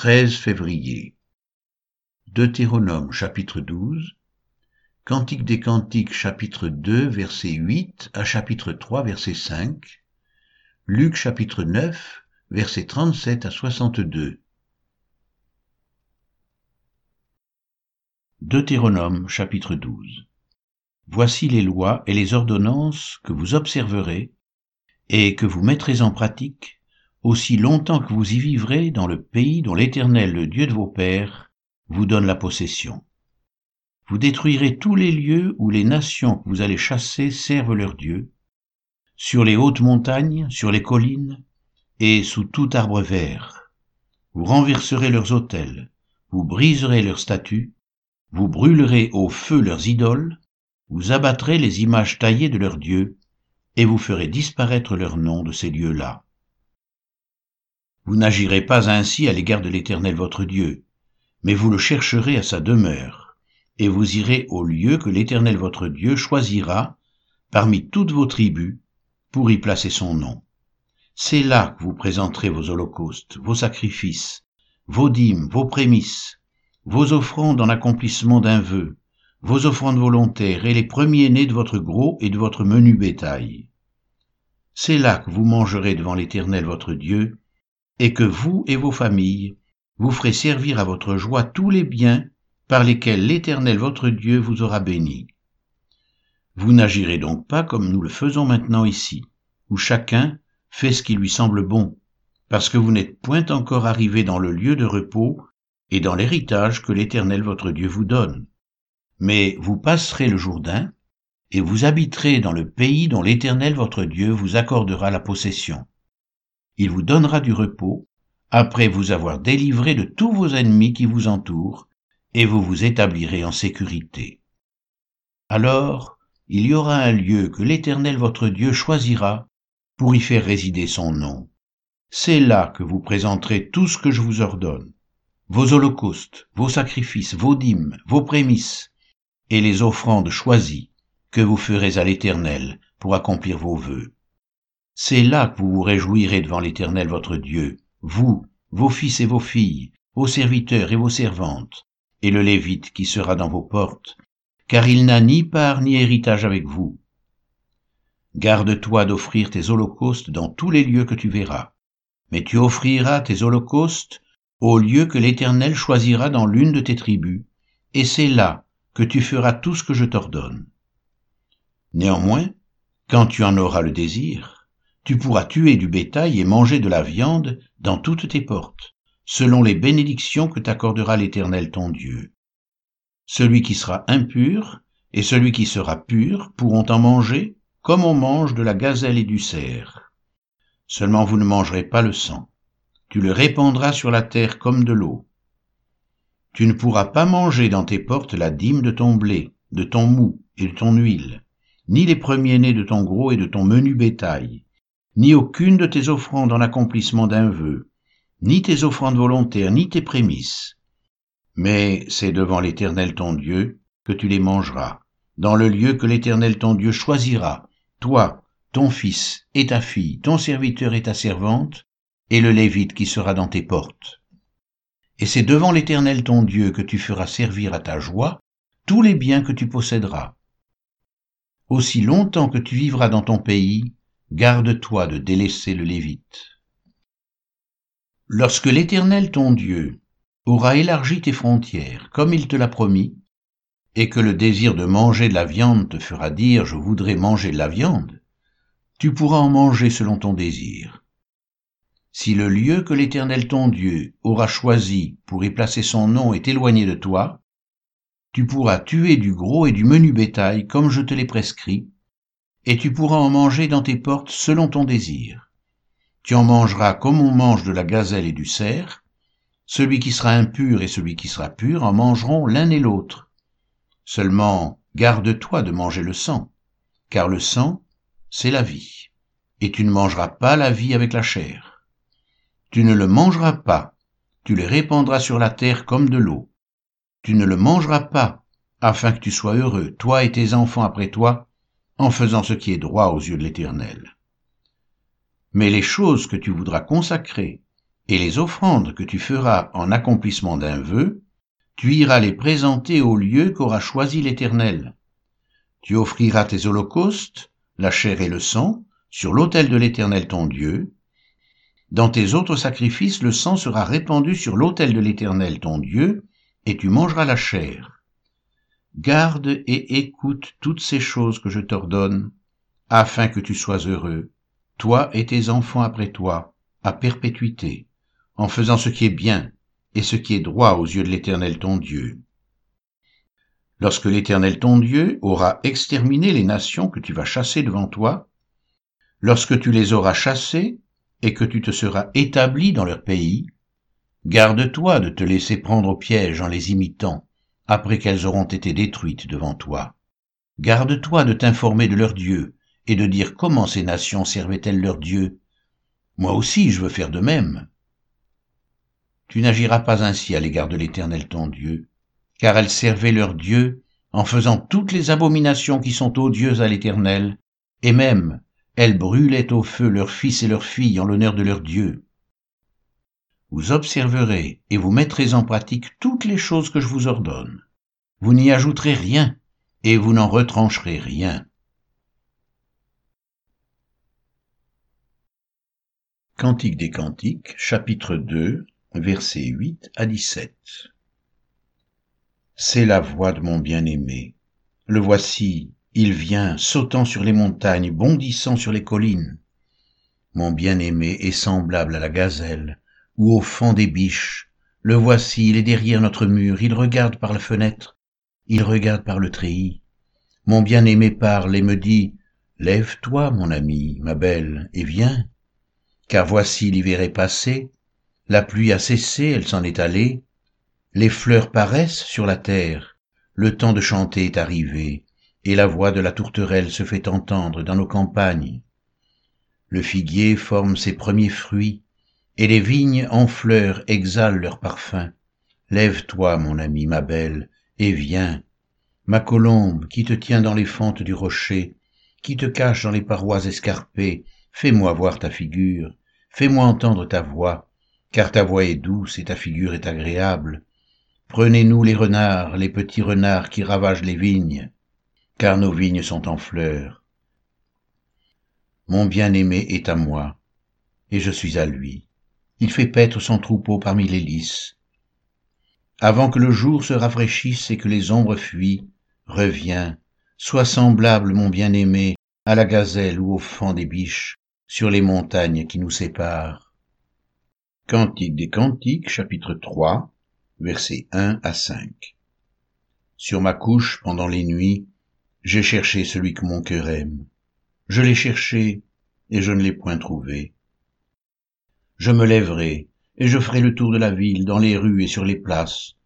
13 février. Deutéronome chapitre 12, Cantique des Cantiques chapitre 2 verset 8 à chapitre 3 verset 5, Luc chapitre 9 verset 37 à 62. Deutéronome chapitre 12. Voici les lois et les ordonnances que vous observerez et que vous mettrez en pratique aussi longtemps que vous y vivrez dans le pays dont l'Éternel, le Dieu de vos pères, vous donne la possession. Vous détruirez tous les lieux où les nations que vous allez chasser servent leur Dieu, sur les hautes montagnes, sur les collines, et sous tout arbre vert. Vous renverserez leurs autels, vous briserez leurs statues, vous brûlerez au feu leurs idoles, vous abattrez les images taillées de leurs dieux, et vous ferez disparaître leur nom de ces lieux-là. Vous n'agirez pas ainsi à l'égard de l'Éternel votre Dieu, mais vous le chercherez à sa demeure, et vous irez au lieu que l'Éternel votre Dieu choisira parmi toutes vos tribus pour y placer son nom. C'est là que vous présenterez vos holocaustes, vos sacrifices, vos dîmes, vos prémices, vos offrandes en accomplissement d'un vœu, vos offrandes volontaires et les premiers-nés de votre gros et de votre menu bétail. C'est là que vous mangerez devant l'Éternel votre Dieu, et que vous et vos familles vous ferez servir à votre joie tous les biens par lesquels l'Éternel votre Dieu vous aura béni. Vous n'agirez donc pas comme nous le faisons maintenant ici, où chacun fait ce qui lui semble bon, parce que vous n'êtes point encore arrivé dans le lieu de repos et dans l'héritage que l'Éternel votre Dieu vous donne. Mais vous passerez le Jourdain, et vous habiterez dans le pays dont l'Éternel votre Dieu vous accordera la possession il vous donnera du repos, après vous avoir délivré de tous vos ennemis qui vous entourent, et vous vous établirez en sécurité. Alors, il y aura un lieu que l'Éternel votre Dieu choisira pour y faire résider son nom. C'est là que vous présenterez tout ce que je vous ordonne, vos holocaustes, vos sacrifices, vos dîmes, vos prémices, et les offrandes choisies que vous ferez à l'Éternel pour accomplir vos vœux. C'est là que vous vous réjouirez devant l'Éternel votre Dieu, vous, vos fils et vos filles, vos serviteurs et vos servantes, et le Lévite qui sera dans vos portes, car il n'a ni part ni héritage avec vous. Garde-toi d'offrir tes holocaustes dans tous les lieux que tu verras, mais tu offriras tes holocaustes au lieu que l'Éternel choisira dans l'une de tes tribus, et c'est là que tu feras tout ce que je t'ordonne. Néanmoins, quand tu en auras le désir, tu pourras tuer du bétail et manger de la viande dans toutes tes portes, selon les bénédictions que t'accordera l'Éternel ton Dieu. Celui qui sera impur et celui qui sera pur pourront en manger comme on mange de la gazelle et du cerf. Seulement vous ne mangerez pas le sang. Tu le répandras sur la terre comme de l'eau. Tu ne pourras pas manger dans tes portes la dîme de ton blé, de ton mou et de ton huile, ni les premiers-nés de ton gros et de ton menu bétail, ni aucune de tes offrandes en accomplissement d'un vœu, ni tes offrandes volontaires, ni tes prémices. Mais c'est devant l'Éternel ton Dieu que tu les mangeras, dans le lieu que l'Éternel ton Dieu choisira, toi, ton fils et ta fille, ton serviteur et ta servante, et le Lévite qui sera dans tes portes. Et c'est devant l'Éternel ton Dieu que tu feras servir à ta joie tous les biens que tu posséderas. Aussi longtemps que tu vivras dans ton pays, garde-toi de délaisser le Lévite. Lorsque l'Éternel ton Dieu aura élargi tes frontières, comme il te l'a promis, et que le désir de manger de la viande te fera dire je voudrais manger de la viande, tu pourras en manger selon ton désir. Si le lieu que l'Éternel ton Dieu aura choisi pour y placer son nom est éloigné de toi, tu pourras tuer du gros et du menu bétail comme je te l'ai prescrit, et tu pourras en manger dans tes portes selon ton désir. Tu en mangeras comme on mange de la gazelle et du cerf, celui qui sera impur et celui qui sera pur en mangeront l'un et l'autre. Seulement, garde-toi de manger le sang, car le sang, c'est la vie, et tu ne mangeras pas la vie avec la chair. Tu ne le mangeras pas, tu le répandras sur la terre comme de l'eau. Tu ne le mangeras pas, afin que tu sois heureux, toi et tes enfants après toi, en faisant ce qui est droit aux yeux de l'Éternel. Mais les choses que tu voudras consacrer Et les offrandes que tu feras en accomplissement d'un vœu, tu iras les présenter au lieu qu'aura choisi l'Éternel. Tu offriras tes holocaustes, la chair et le sang, sur l'autel de l'Éternel ton Dieu. Dans tes autres sacrifices, le sang sera répandu sur l'autel de l'Éternel ton Dieu, et tu mangeras la chair. Garde et écoute toutes ces choses que je t'ordonne, afin que tu sois heureux, toi et tes enfants après toi, à perpétuité, en faisant ce qui est bien et ce qui est droit aux yeux de l'Éternel ton Dieu. Lorsque l'Éternel ton Dieu aura exterminé les nations que tu vas chasser devant toi, lorsque tu les auras chassées et que tu te seras établi dans leur pays, garde-toi de te laisser prendre au piège en les imitant, après qu'elles auront été détruites devant toi. Garde-toi de t'informer de leur Dieu et de dire comment ces nations servaient-elles leur Dieu. Moi aussi je veux faire de même. Tu n'agiras pas ainsi à l'égard de l'Éternel ton Dieu, car elles servaient leur Dieu en faisant toutes les abominations qui sont odieuses à l'Éternel, et même elles brûlaient au feu leurs fils et leurs filles en l'honneur de leur Dieu. Vous observerez et vous mettrez en pratique toutes les choses que je vous ordonne. Vous n'y ajouterez rien et vous n'en retrancherez rien. Cantique des Cantiques, chapitre 2, versets 8 à 17. C'est la voix de mon bien-aimé. Le voici, il vient, sautant sur les montagnes, bondissant sur les collines. Mon bien-aimé est semblable à la gazelle, ou au fond des biches. Le voici, il est derrière notre mur, il regarde par la fenêtre, il regarde par le treillis. Mon bien-aimé parle et me dit, Lève-toi, mon ami, ma belle, et viens. Car voici l'hiver est passé, la pluie a cessé, elle s'en est allée, les fleurs paraissent sur la terre, le temps de chanter est arrivé, et la voix de la tourterelle se fait entendre dans nos campagnes. Le figuier forme ses premiers fruits, et les vignes en fleurs exhalent leur parfum. Lève-toi, mon ami, ma belle, et viens. Ma colombe, qui te tient dans les fentes du rocher, qui te cache dans les parois escarpées, fais-moi voir ta figure, fais-moi entendre ta voix, car ta voix est douce et ta figure est agréable. Prenez-nous les renards, les petits renards qui ravagent les vignes, car nos vignes sont en fleurs. Mon bien-aimé est à moi, et je suis à lui. Il fait paître son troupeau parmi les lys. Avant que le jour se rafraîchisse et que les ombres fuient, reviens, sois semblable, mon bien-aimé, à la gazelle ou au fond des biches, sur les montagnes qui nous séparent. Cantique des Cantiques, chapitre 3, versets 1 à 5. Sur ma couche, pendant les nuits, j'ai cherché celui que mon cœur aime. Je l'ai cherché, et je ne l'ai point trouvé. Je me lèverai, et je ferai le tour de la ville, dans les rues et sur les places.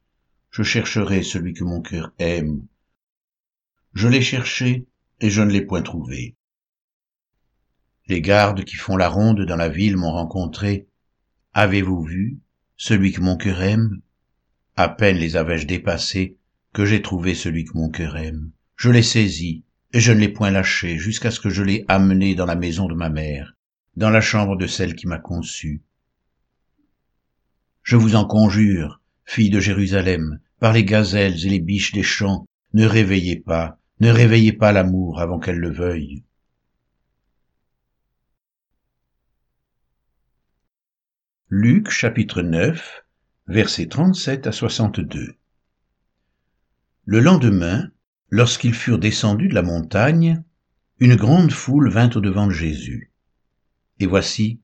Je chercherai celui que mon cœur aime. Je l'ai cherché, et je ne l'ai point trouvé. Les gardes qui font la ronde dans la ville m'ont rencontré. Avez-vous vu celui que mon cœur aime? À peine les avais-je dépassés que j'ai trouvé celui que mon cœur aime. Je l'ai saisi, et je ne l'ai point lâché jusqu'à ce que je l'ai amené dans la maison de ma mère, dans la chambre de celle qui m'a conçu. Je vous en conjure, filles de Jérusalem, par les gazelles et les biches des champs, ne réveillez pas, ne réveillez pas l'amour avant qu'elle le veuille. Luc chapitre 9 versets 37 à 62. Le lendemain, lorsqu'ils furent descendus de la montagne, une grande foule vint au-devant de Jésus. Et voici,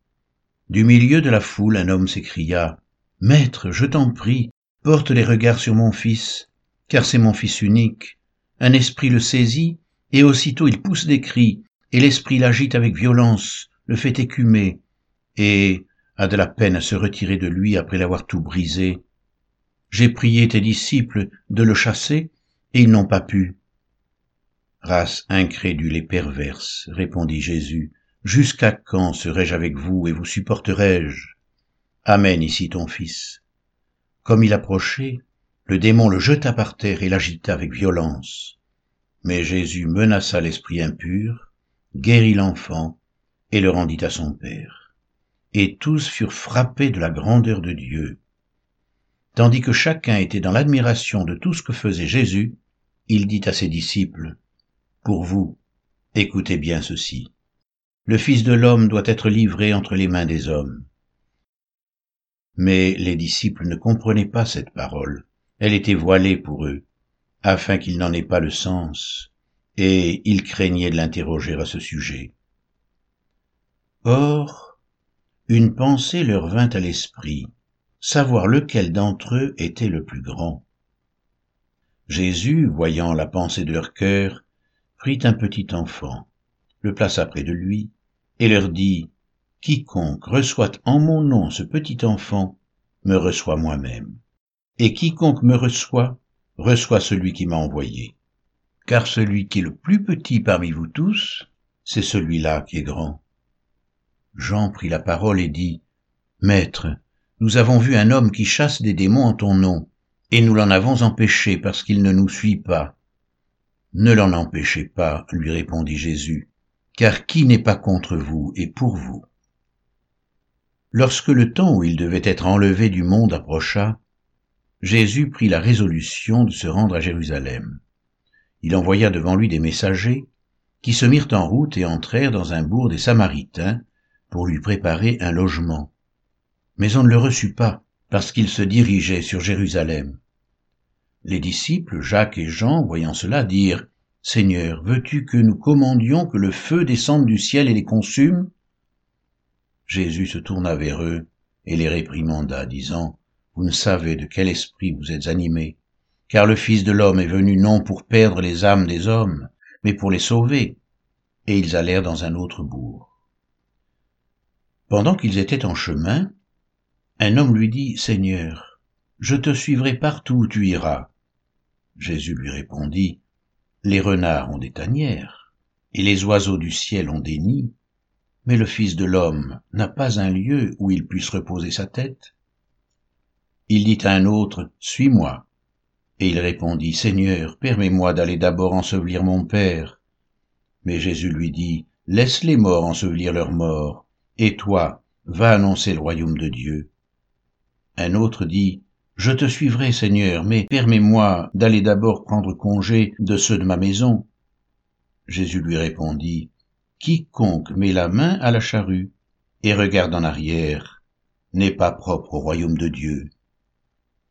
du milieu de la foule, un homme s'écria, Maître, je t'en prie, porte les regards sur mon fils, car c'est mon fils unique. Un esprit le saisit, et aussitôt il pousse des cris, et l'esprit l'agite avec violence, le fait écumer, et, a de la peine à se retirer de lui après l'avoir tout brisé. J'ai prié tes disciples de le chasser, et ils n'ont pas pu. Race incrédule et perverse, répondit Jésus, jusqu'à quand serai-je avec vous et vous supporterai-je? Amène ici ton fils. Comme il approchait, le démon le jeta par terre et l'agita avec violence. Mais Jésus menaça l'esprit impur, guérit l'enfant et le rendit à son père. et tous furent frappés de la grandeur de Dieu. Tandis que chacun était dans l'admiration de tout ce que faisait Jésus, il dit à ses disciples, Pour vous, écoutez bien ceci. Le Fils de l'homme doit être livré entre les mains des hommes. Mais les disciples ne comprenaient pas cette parole. Elle était voilée pour eux, afin qu'ils n'en aient pas le sens, et ils craignaient de l'interroger à ce sujet. Or, une pensée leur vint à l'esprit, savoir lequel d'entre eux était le plus grand. Jésus, voyant la pensée de leur cœur, prit un petit enfant, le plaça près de lui, et leur dit, Quiconque reçoit en mon nom ce petit enfant, me reçoit moi-même. Et quiconque me reçoit, reçoit celui qui m'a envoyé. Car celui qui est le plus petit parmi vous tous, c'est celui-là qui est grand. Jean prit la parole et dit, Maître, nous avons vu un homme qui chasse des démons en ton nom, et nous l'en avons empêché parce qu'il ne nous suit pas. Ne l'en empêchez pas, lui répondit Jésus, car qui n'est pas contre vous et pour vous Lorsque le temps où il devait être enlevé du monde approcha, Jésus prit la résolution de se rendre à Jérusalem. Il envoya devant lui des messagers qui se mirent en route et entrèrent dans un bourg des Samaritains pour lui préparer un logement mais on ne le reçut pas, parce qu'il se dirigeait sur Jérusalem. Les disciples, Jacques et Jean, voyant cela, dirent, Seigneur, veux-tu que nous commandions que le feu descende du ciel et les consume? Jésus se tourna vers eux et les réprimanda, disant, Vous ne savez de quel esprit vous êtes animés, car le Fils de l'homme est venu non pour perdre les âmes des hommes, mais pour les sauver. Et ils allèrent dans un autre bourg. Pendant qu'ils étaient en chemin, un homme lui dit, Seigneur, je te suivrai partout où tu iras. Jésus lui répondit, Les renards ont des tanières, et les oiseaux du ciel ont des nids, mais le Fils de l'homme n'a pas un lieu où il puisse reposer sa tête. Il dit à un autre, Suis-moi. Et il répondit, Seigneur, permets-moi d'aller d'abord ensevelir mon Père. Mais Jésus lui dit, Laisse les morts ensevelir leurs morts, et toi, va annoncer le royaume de Dieu. Un autre dit, Je te suivrai, Seigneur, mais permets-moi d'aller d'abord prendre congé de ceux de ma maison. Jésus lui répondit, Quiconque met la main à la charrue et regarde en arrière n'est pas propre au royaume de Dieu.